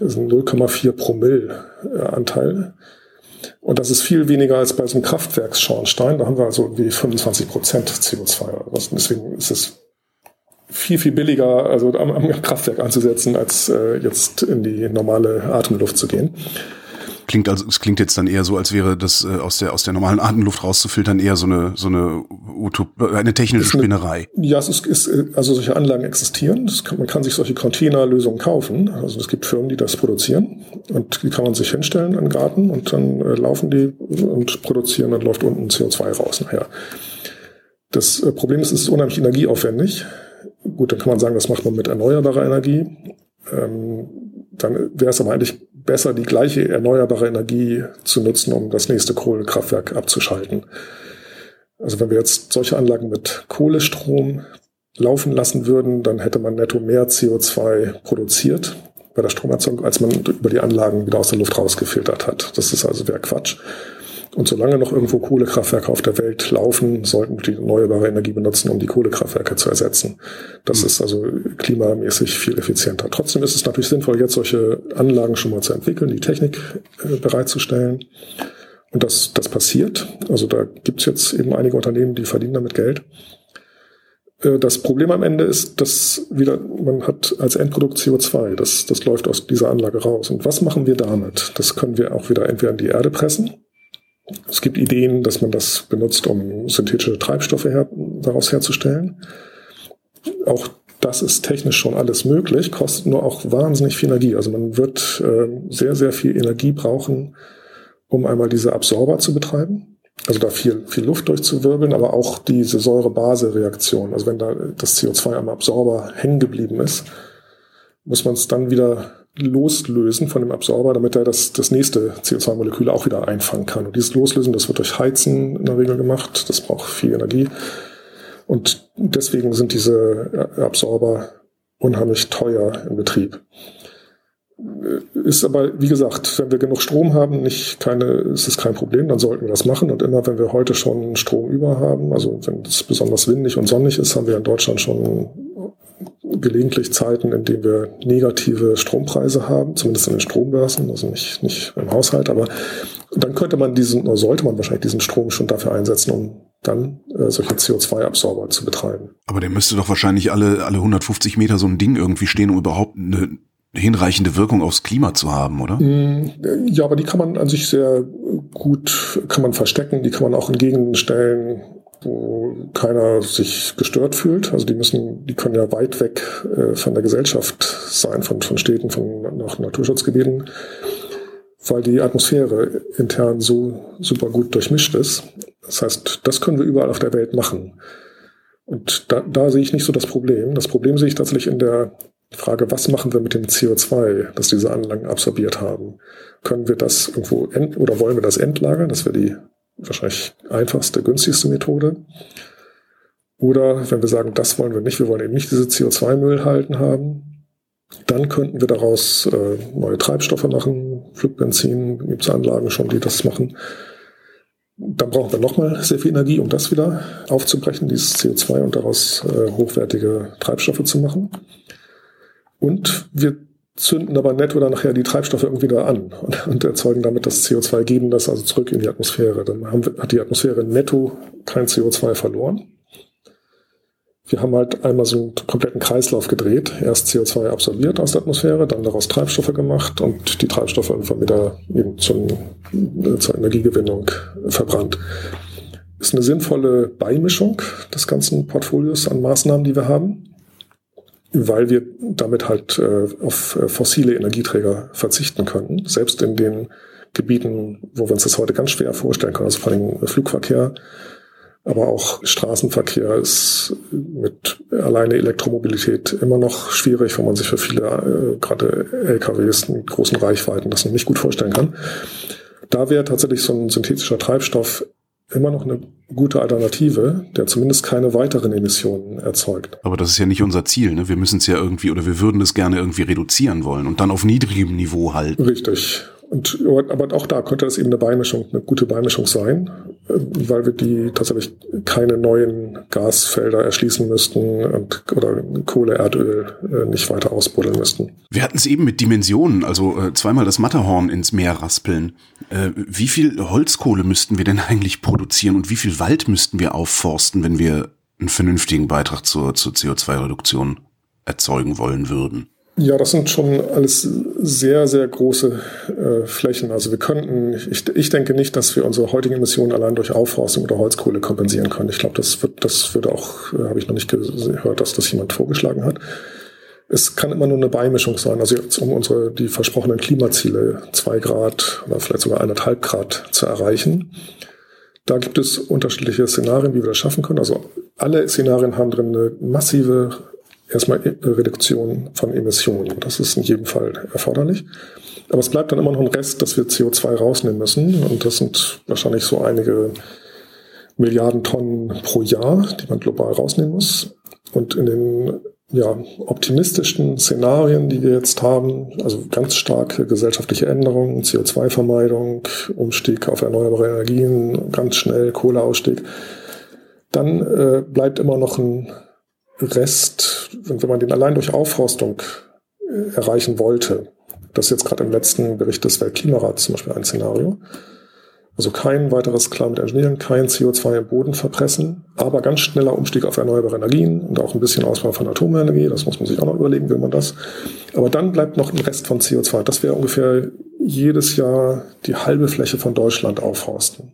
sind 0,4 Promille äh. Und das ist viel weniger als bei so einem Kraftwerksschornstein. Da haben wir also wie 25 Prozent CO2. Deswegen ist es viel, viel billiger, also am, am Kraftwerk anzusetzen, als äh, jetzt in die normale Atemluft zu gehen. Klingt also, es klingt jetzt dann eher so, als wäre das äh, aus der aus der normalen Atemluft rauszufiltern eher so eine so eine Utop eine technische Spinnerei. ja, es ist, ist also solche Anlagen existieren. Kann, man kann sich solche Containerlösungen kaufen. Also es gibt Firmen, die das produzieren und die kann man sich hinstellen an den Garten und dann äh, laufen die und produzieren. Dann läuft unten CO2 raus nachher. Das äh, Problem ist, es ist unheimlich energieaufwendig. Gut, dann kann man sagen, das macht man mit erneuerbarer Energie. Ähm, dann wäre es aber eigentlich besser, die gleiche erneuerbare Energie zu nutzen, um das nächste Kohlekraftwerk abzuschalten. Also wenn wir jetzt solche Anlagen mit Kohlestrom laufen lassen würden, dann hätte man netto mehr CO2 produziert bei der Stromerzeugung, als man über die Anlagen wieder aus der Luft rausgefiltert hat. Das ist also wäre Quatsch. Und solange noch irgendwo Kohlekraftwerke auf der Welt laufen, sollten wir die erneuerbare Energie benutzen, um die Kohlekraftwerke zu ersetzen. Das mhm. ist also klimamäßig viel effizienter. Trotzdem ist es natürlich sinnvoll, jetzt solche Anlagen schon mal zu entwickeln, die Technik äh, bereitzustellen. Und das, das passiert. Also da gibt's jetzt eben einige Unternehmen, die verdienen damit Geld. Äh, das Problem am Ende ist, dass wieder, man hat als Endprodukt CO2, das, das läuft aus dieser Anlage raus. Und was machen wir damit? Das können wir auch wieder entweder in die Erde pressen es gibt Ideen, dass man das benutzt, um synthetische Treibstoffe her daraus herzustellen. Auch das ist technisch schon alles möglich, kostet nur auch wahnsinnig viel Energie. Also man wird äh, sehr, sehr viel Energie brauchen, um einmal diese Absorber zu betreiben. Also da viel, viel Luft durchzuwirbeln, aber auch diese Säure-Base-Reaktion. Also wenn da das CO2 am Absorber hängen geblieben ist, muss man es dann wieder loslösen von dem Absorber, damit er das, das nächste CO2-Molekül auch wieder einfangen kann. Und dieses Loslösen, das wird durch Heizen in der Regel gemacht. Das braucht viel Energie. Und deswegen sind diese Absorber unheimlich teuer im Betrieb. Ist aber, wie gesagt, wenn wir genug Strom haben, nicht keine, ist es kein Problem, dann sollten wir das machen. Und immer wenn wir heute schon Strom über haben, also wenn es besonders windig und sonnig ist, haben wir in Deutschland schon gelegentlich Zeiten, in denen wir negative Strompreise haben, zumindest in den Strombörsen, also nicht, nicht im Haushalt, aber dann könnte man diesen, oder sollte man wahrscheinlich diesen Strom schon dafür einsetzen, um dann äh, solche CO2-Absorber zu betreiben. Aber der müsste doch wahrscheinlich alle, alle 150 Meter so ein Ding irgendwie stehen, um überhaupt eine hinreichende Wirkung aufs Klima zu haben, oder? Mm, ja, aber die kann man an sich sehr gut, kann man verstecken, die kann man auch in Gegenden stellen, wo keiner sich gestört fühlt. Also die müssen, die können ja weit weg äh, von der Gesellschaft sein, von, von Städten, von nach Naturschutzgebieten, weil die Atmosphäre intern so super gut durchmischt ist. Das heißt, das können wir überall auf der Welt machen. Und da, da sehe ich nicht so das Problem. Das Problem sehe ich tatsächlich in der Frage, was machen wir mit dem CO2, das diese Anlagen absorbiert haben? Können wir das irgendwo oder wollen wir das entlagern? Das wäre die wahrscheinlich einfachste, günstigste Methode. Oder wenn wir sagen, das wollen wir nicht, wir wollen eben nicht diese CO2-Müll halten haben, dann könnten wir daraus äh, neue Treibstoffe machen. Flugbenzin gibt es Anlagen schon, die das machen. Dann brauchen wir nochmal sehr viel Energie, um das wieder aufzubrechen, dieses CO2 und daraus äh, hochwertige Treibstoffe zu machen. Und wir zünden aber netto dann nachher die Treibstoffe irgendwie da an und, und erzeugen damit das CO2, geben das also zurück in die Atmosphäre. Dann haben, hat die Atmosphäre netto kein CO2 verloren. Wir haben halt einmal so einen kompletten Kreislauf gedreht. Erst CO2 absorbiert aus der Atmosphäre, dann daraus Treibstoffe gemacht und die Treibstoffe irgendwann wieder eben zum, äh, zur Energiegewinnung verbrannt. Ist eine sinnvolle Beimischung des ganzen Portfolios an Maßnahmen, die wir haben weil wir damit halt äh, auf äh, fossile Energieträger verzichten können. Selbst in den Gebieten, wo wir uns das heute ganz schwer vorstellen können, also vor allem Flugverkehr, aber auch Straßenverkehr ist mit alleine Elektromobilität immer noch schwierig, wenn man sich für viele, äh, gerade LKWs mit großen Reichweiten, das noch nicht gut vorstellen kann. Da wäre tatsächlich so ein synthetischer Treibstoff immer noch eine gute Alternative, der zumindest keine weiteren Emissionen erzeugt. Aber das ist ja nicht unser Ziel. Ne? Wir müssen es ja irgendwie oder wir würden es gerne irgendwie reduzieren wollen und dann auf niedrigem Niveau halten. Richtig. Und, aber auch da könnte das eben eine Beimischung, eine gute Beimischung sein, weil wir die tatsächlich keine neuen Gasfelder erschließen müssten und, oder Kohle, Erdöl äh, nicht weiter ausbuddeln müssten. Wir hatten es eben mit Dimensionen, also äh, zweimal das Matterhorn ins Meer raspeln. wie viel Holzkohle müssten wir denn eigentlich produzieren und wie viel Wald müssten wir aufforsten, wenn wir einen vernünftigen Beitrag zur, zur CO2-Reduktion erzeugen wollen würden? Ja, das sind schon alles sehr, sehr große äh, Flächen. Also wir könnten, ich, ich denke nicht, dass wir unsere heutigen Emissionen allein durch Aufforstung oder Holzkohle kompensieren können. Ich glaube, das wird, das würde auch, äh, habe ich noch nicht gehört, dass das jemand vorgeschlagen hat. Es kann immer nur eine Beimischung sein. Also jetzt, um unsere, die versprochenen Klimaziele, zwei Grad oder vielleicht sogar eineinhalb Grad zu erreichen. Da gibt es unterschiedliche Szenarien, wie wir das schaffen können. Also alle Szenarien haben drin eine massive erstmal Reduktion von Emissionen. Das ist in jedem Fall erforderlich. Aber es bleibt dann immer noch ein Rest, dass wir CO2 rausnehmen müssen. Und das sind wahrscheinlich so einige Milliarden Tonnen pro Jahr, die man global rausnehmen muss. Und in den ja, optimistischsten Szenarien, die wir jetzt haben, also ganz starke gesellschaftliche Änderungen, CO2-Vermeidung, Umstieg auf erneuerbare Energien, ganz schnell Kohleausstieg, dann äh, bleibt immer noch ein Rest, wenn man den allein durch Aufforstung äh, erreichen wollte, das ist jetzt gerade im letzten Bericht des Weltklimarats zum Beispiel ein Szenario. Also kein weiteres Climate Engineering, kein CO2 im Boden verpressen, aber ganz schneller Umstieg auf erneuerbare Energien und auch ein bisschen Ausbau von Atomenergie. Das muss man sich auch noch überlegen, will man das. Aber dann bleibt noch ein Rest von CO2. Das wäre ungefähr jedes Jahr die halbe Fläche von Deutschland aufforsten.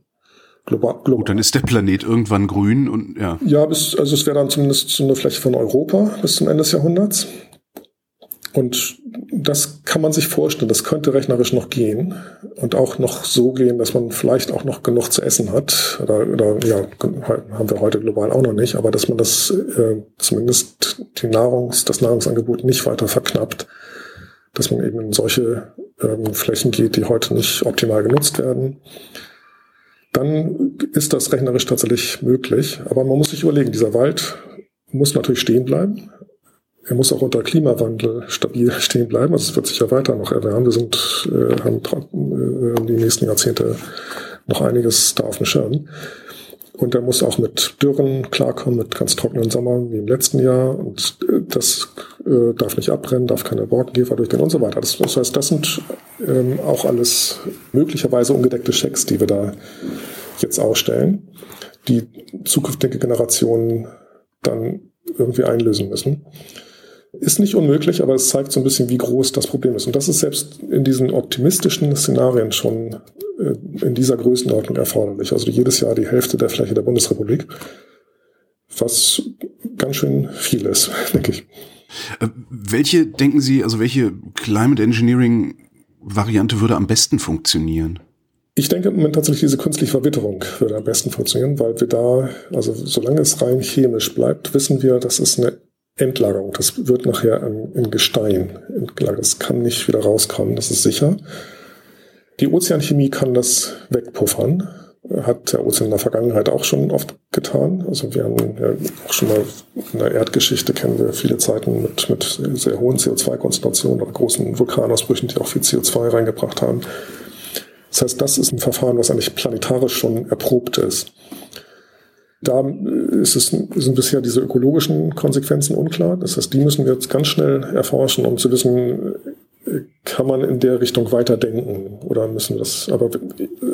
Global, global. Gut, dann ist der Planet irgendwann grün und ja. Ja, bis, also es wäre dann zumindest so eine Fläche von Europa bis zum Ende des Jahrhunderts. Und das kann man sich vorstellen, das könnte rechnerisch noch gehen und auch noch so gehen, dass man vielleicht auch noch genug zu essen hat. Oder, oder ja, haben wir heute global auch noch nicht, aber dass man das äh, zumindest die Nahrungs, das Nahrungsangebot nicht weiter verknappt, dass man eben in solche ähm, Flächen geht, die heute nicht optimal genutzt werden dann ist das rechnerisch tatsächlich möglich. Aber man muss sich überlegen, dieser Wald muss natürlich stehen bleiben. Er muss auch unter Klimawandel stabil stehen bleiben. Also es wird sich ja weiter noch erwärmen. Wir sind, äh, haben äh, die nächsten Jahrzehnte noch einiges da auf dem Schirm. Und er muss auch mit Dürren klarkommen, mit ganz trockenen Sommern wie im letzten Jahr. Und äh, das äh, darf nicht abbrennen, darf keine Borkenkäfer durchgehen und so weiter. Das, das heißt, das sind ähm, auch alles möglicherweise ungedeckte Schecks, die wir da jetzt ausstellen, die zukünftige Generationen dann irgendwie einlösen müssen. Ist nicht unmöglich, aber es zeigt so ein bisschen, wie groß das Problem ist. Und das ist selbst in diesen optimistischen Szenarien schon äh, in dieser Größenordnung erforderlich. Also jedes Jahr die Hälfte der Fläche der Bundesrepublik, was ganz schön viel ist, denke ich. Äh, welche, denken Sie, also welche Climate Engineering Variante würde am besten funktionieren? Ich denke im Moment tatsächlich diese künstliche Verwitterung würde am besten funktionieren, weil wir da, also solange es rein chemisch bleibt, wissen wir, das ist eine Endlagerung. Das wird nachher in Gestein entlagert. Das kann nicht wieder rauskommen, das ist sicher. Die Ozeanchemie kann das wegpuffern. Hat der Ozean in der Vergangenheit auch schon oft getan. Also wir haben ja auch schon mal in der Erdgeschichte kennen wir viele Zeiten mit, mit sehr hohen CO2-Konzentrationen oder großen Vulkanausbrüchen, die auch viel CO2 reingebracht haben. Das heißt, das ist ein Verfahren, was eigentlich planetarisch schon erprobt ist. Da ist es, sind bisher diese ökologischen Konsequenzen unklar. Das heißt, die müssen wir jetzt ganz schnell erforschen, um zu wissen, kann man in der Richtung weiterdenken oder müssen wir das, aber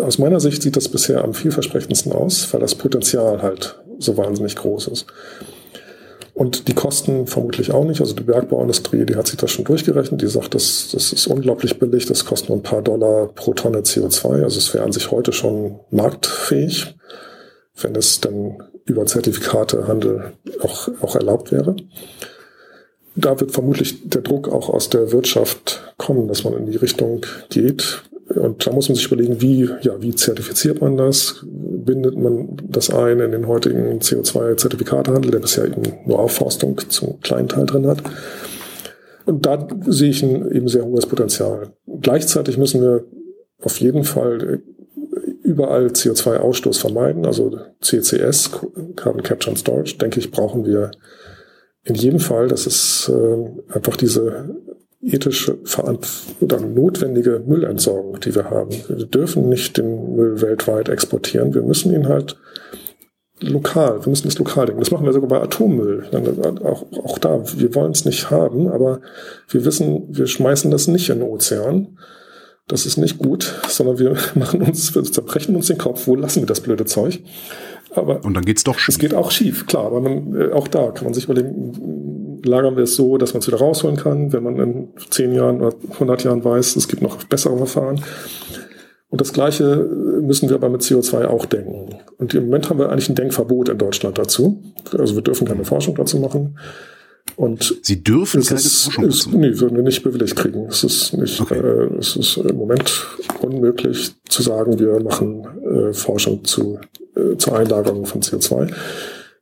aus meiner Sicht sieht das bisher am vielversprechendsten aus, weil das Potenzial halt so wahnsinnig groß ist. Und die Kosten vermutlich auch nicht. Also die Bergbauindustrie, die hat sich das schon durchgerechnet. Die sagt, das, das ist unglaublich billig. Das kostet nur ein paar Dollar pro Tonne CO2. Also es wäre an sich heute schon marktfähig, wenn es dann über Zertifikatehandel auch, auch erlaubt wäre da wird vermutlich der Druck auch aus der Wirtschaft kommen, dass man in die Richtung geht. Und da muss man sich überlegen, wie, ja, wie zertifiziert man das? Bindet man das ein in den heutigen CO2-Zertifikatehandel, der bisher eben nur Aufforstung zum kleinen Teil drin hat? Und da sehe ich ein eben sehr hohes Potenzial. Gleichzeitig müssen wir auf jeden Fall überall CO2-Ausstoß vermeiden, also CCS, Carbon Capture and Storage, denke ich, brauchen wir in jedem Fall, das ist äh, einfach diese ethische oder notwendige Müllentsorgung, die wir haben. Wir dürfen nicht den Müll weltweit exportieren. Wir müssen ihn halt lokal, wir müssen es lokal denken. Das machen wir sogar bei Atommüll. Auch, auch da, wir wollen es nicht haben, aber wir wissen, wir schmeißen das nicht in den Ozean. Das ist nicht gut, sondern wir machen uns, wir zerbrechen uns den Kopf, wo lassen wir das blöde Zeug? Aber und dann geht's doch schief. Es geht auch schief, klar. Aber man, äh, auch da kann man sich überlegen, lagern wir es so, dass man es wieder rausholen kann, wenn man in zehn Jahren oder 100 Jahren weiß, es gibt noch bessere Verfahren. Und das Gleiche müssen wir aber mit CO2 auch denken. Und im Moment haben wir eigentlich ein Denkverbot in Deutschland dazu. Also wir dürfen keine Forschung dazu machen. Und Sie dürfen keine ist, ist? Nee, würden wir nicht bewilligt kriegen. Es ist nicht, okay. äh, es ist im Moment unmöglich zu sagen, wir machen äh, Forschung zu äh, zur Einlagerung von CO2.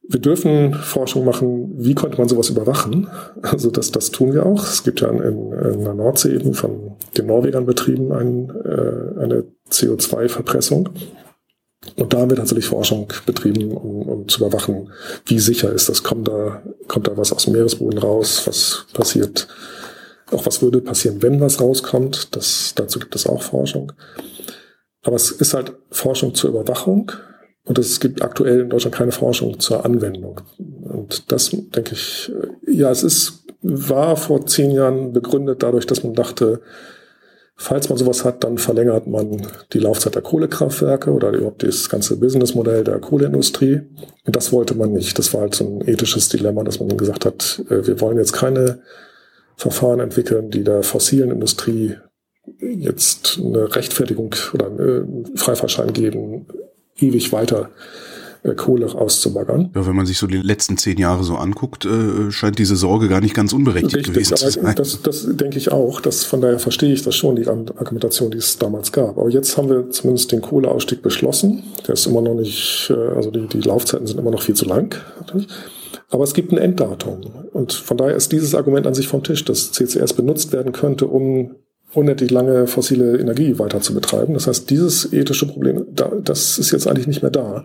Wir dürfen Forschung machen, wie konnte man sowas überwachen? Also das, das tun wir auch. Es gibt ja in, in der Nordsee eben von den Norwegern betrieben ein, äh, eine CO2-Verpressung. Und da wird tatsächlich Forschung betrieben, um, um zu überwachen, wie sicher ist das. Kommt da, kommt da was aus dem Meeresboden raus? Was passiert? Auch was würde passieren, wenn was rauskommt? Das, dazu gibt es auch Forschung. Aber es ist halt Forschung zur Überwachung und es gibt aktuell in Deutschland keine Forschung zur Anwendung. Und das denke ich, ja, es ist, war vor zehn Jahren begründet dadurch, dass man dachte, falls man sowas hat, dann verlängert man die Laufzeit der Kohlekraftwerke oder überhaupt das ganze Businessmodell der Kohleindustrie. Und das wollte man nicht. Das war halt so ein ethisches Dilemma, dass man gesagt hat, äh, wir wollen jetzt keine Verfahren entwickeln, die der fossilen Industrie jetzt eine Rechtfertigung oder einen Freifahrschein geben, ewig weiter äh, Kohle rauszubaggern. Ja, wenn man sich so die letzten zehn Jahre so anguckt, äh, scheint diese Sorge gar nicht ganz unberechtigt Richtig, gewesen zu sein. Das, das denke ich auch. Das, von daher verstehe ich das schon, die Argumentation, die es damals gab. Aber jetzt haben wir zumindest den Kohleausstieg beschlossen. Der ist immer noch nicht, äh, also die, die Laufzeiten sind immer noch viel zu lang. Aber es gibt ein Enddatum. Und von daher ist dieses Argument an sich vom Tisch, dass CCS benutzt werden könnte, um unendlich lange fossile Energie weiter zu betreiben. Das heißt, dieses ethische Problem, das ist jetzt eigentlich nicht mehr da.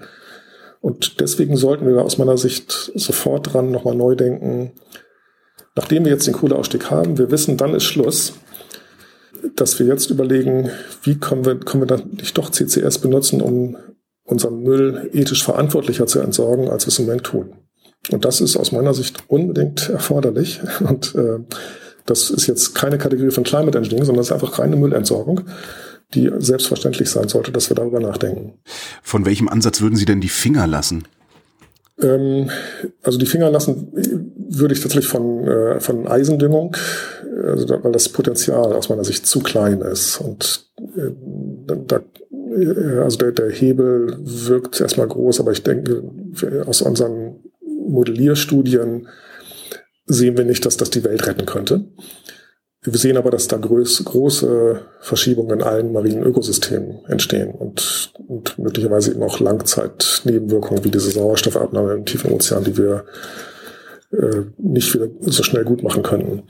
Und deswegen sollten wir aus meiner Sicht sofort dran nochmal neu denken. Nachdem wir jetzt den Kohleausstieg haben, wir wissen, dann ist Schluss, dass wir jetzt überlegen, wie können wir, können wir dann nicht doch CCS benutzen, um unseren Müll ethisch verantwortlicher zu entsorgen, als wir es im Moment tun. Und das ist aus meiner Sicht unbedingt erforderlich. Und äh, das ist jetzt keine Kategorie von Climate Engineering, sondern es ist einfach reine Müllentsorgung, die selbstverständlich sein sollte, dass wir darüber nachdenken. Von welchem Ansatz würden Sie denn die Finger lassen? Ähm, also die Finger lassen würde ich tatsächlich von, äh, von Eisendüngung, also da, weil das Potenzial aus meiner Sicht zu klein ist. Und äh, da, äh, also der, der Hebel wirkt erstmal groß, aber ich denke, aus unseren Modellierstudien sehen wir nicht, dass das die Welt retten könnte. Wir sehen aber, dass da groß, große Verschiebungen in allen marinen Ökosystemen entstehen und, und möglicherweise eben auch Langzeitnebenwirkungen wie diese Sauerstoffabnahme im tiefen Ozean, die wir äh, nicht wieder so schnell gut machen könnten.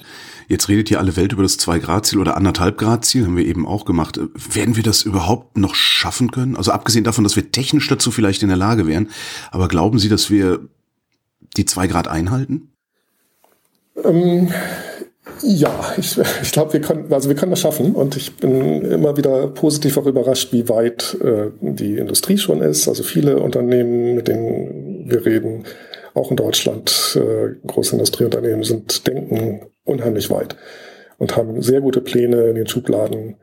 Jetzt redet hier alle Welt über das 2-Grad-Ziel oder 1,5-Grad-Ziel, haben wir eben auch gemacht. Werden wir das überhaupt noch schaffen können? Also abgesehen davon, dass wir technisch dazu vielleicht in der Lage wären, aber glauben Sie, dass wir die 2 Grad einhalten? Ähm, ja, ich, ich glaube, wir können, also wir können das schaffen und ich bin immer wieder positiv auch überrascht, wie weit äh, die Industrie schon ist. Also viele Unternehmen, mit denen wir reden, auch in Deutschland, äh, große Industrieunternehmen sind, denken unheimlich weit. und haben sehr gute Pläne in den Schubladen,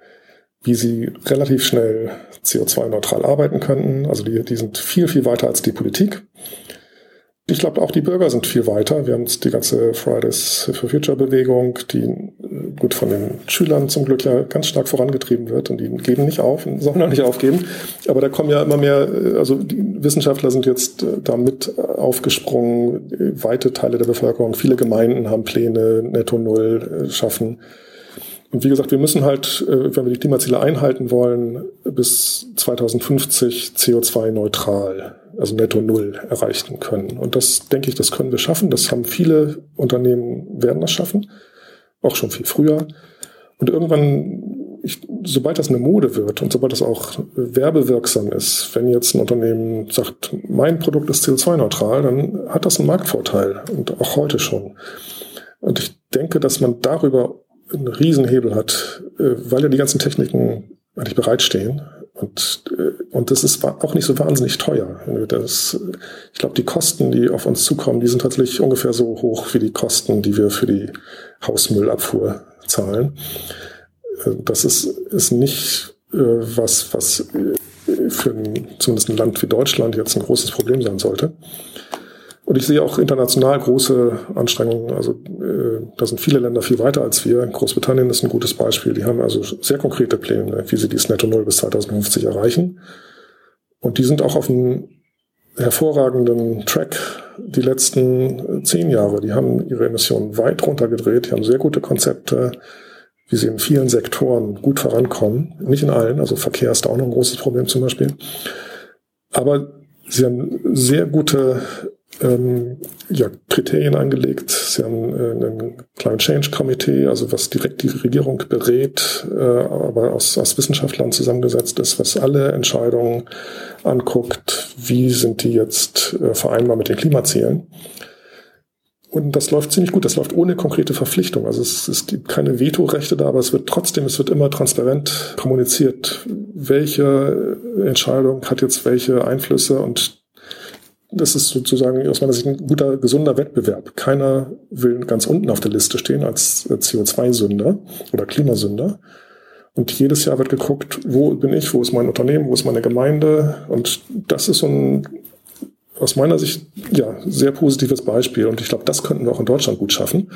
wie sie relativ schnell CO2-neutral arbeiten könnten. Also die, die sind viel, viel weiter als die Politik. Ich glaube, auch die Bürger sind viel weiter. Wir haben die ganze Fridays for Future Bewegung, die äh, gut von den Schülern zum Glück ja ganz stark vorangetrieben wird und die geben nicht auf und sollen auch nicht aufgeben. Aber da kommen ja immer mehr, äh, also die Wissenschaftler sind jetzt äh, damit aufgesprungen, weite Teile der Bevölkerung, viele Gemeinden haben Pläne, netto Null schaffen. Und wie gesagt, wir müssen halt, wenn wir die Klimaziele einhalten wollen, bis 2050 CO2-neutral, also netto Null erreichen können. Und das denke ich, das können wir schaffen. Das haben viele Unternehmen, werden das schaffen. Auch schon viel früher. Und irgendwann, ich, sobald das eine Mode wird und sobald das auch werbewirksam ist, wenn jetzt ein Unternehmen sagt, mein Produkt ist CO2-neutral, dann hat das einen Marktvorteil. Und auch heute schon. Und ich denke, dass man darüber einen Riesenhebel hat, äh, weil ja die ganzen Techniken eigentlich bereitstehen. Und, äh, und das ist auch nicht so wahnsinnig teuer. Das, ich glaube, die Kosten, die auf uns zukommen, die sind tatsächlich ungefähr so hoch wie die Kosten, die wir für die Hausmüllabfuhr zahlen. Äh, das ist, ist nicht was, was für ein, zumindest ein Land wie Deutschland jetzt ein großes Problem sein sollte. Und ich sehe auch international große Anstrengungen. Also äh, da sind viele Länder viel weiter als wir. Großbritannien ist ein gutes Beispiel. Die haben also sehr konkrete Pläne, wie sie dies Netto Null bis 2050 erreichen. Und die sind auch auf einem hervorragenden Track die letzten zehn Jahre. Die haben ihre Emissionen weit runtergedreht. Die haben sehr gute Konzepte, wie sie in vielen Sektoren gut vorankommen. Nicht in allen. Also Verkehr ist da auch noch ein großes Problem zum Beispiel. Aber sie haben sehr gute ähm, ja, Kriterien angelegt. Sie haben äh, einen Climate Change Committee, also was direkt die Regierung berät, äh, aber aus, aus Wissenschaftlern zusammengesetzt ist, was alle Entscheidungen anguckt, wie sind die jetzt äh, vereinbar mit den Klimazielen. Und das läuft ziemlich gut. Das läuft ohne konkrete Verpflichtung. Also es, es gibt keine Vetorechte da, aber es wird trotzdem, es wird immer transparent kommuniziert, welche Entscheidung hat jetzt welche Einflüsse und das ist sozusagen aus meiner Sicht ein guter, gesunder Wettbewerb. Keiner will ganz unten auf der Liste stehen als CO2-Sünder oder Klimasünder. Und jedes Jahr wird geguckt, wo bin ich, wo ist mein Unternehmen, wo ist meine Gemeinde. Und das ist so ein, aus meiner Sicht, ja, sehr positives Beispiel. Und ich glaube, das könnten wir auch in Deutschland gut schaffen.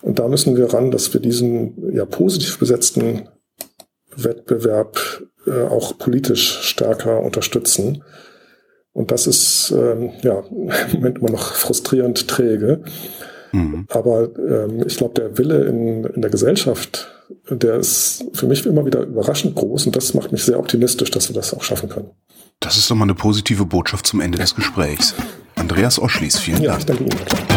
Und da müssen wir ran, dass wir diesen ja, positiv besetzten Wettbewerb äh, auch politisch stärker unterstützen. Und das ist ähm, ja im Moment immer noch frustrierend träge. Mhm. Aber ähm, ich glaube, der Wille in, in der Gesellschaft, der ist für mich immer wieder überraschend groß und das macht mich sehr optimistisch, dass wir das auch schaffen können. Das ist doch mal eine positive Botschaft zum Ende des Gesprächs. Andreas Oschlies, vielen ja, Dank. Ich danke Ihnen.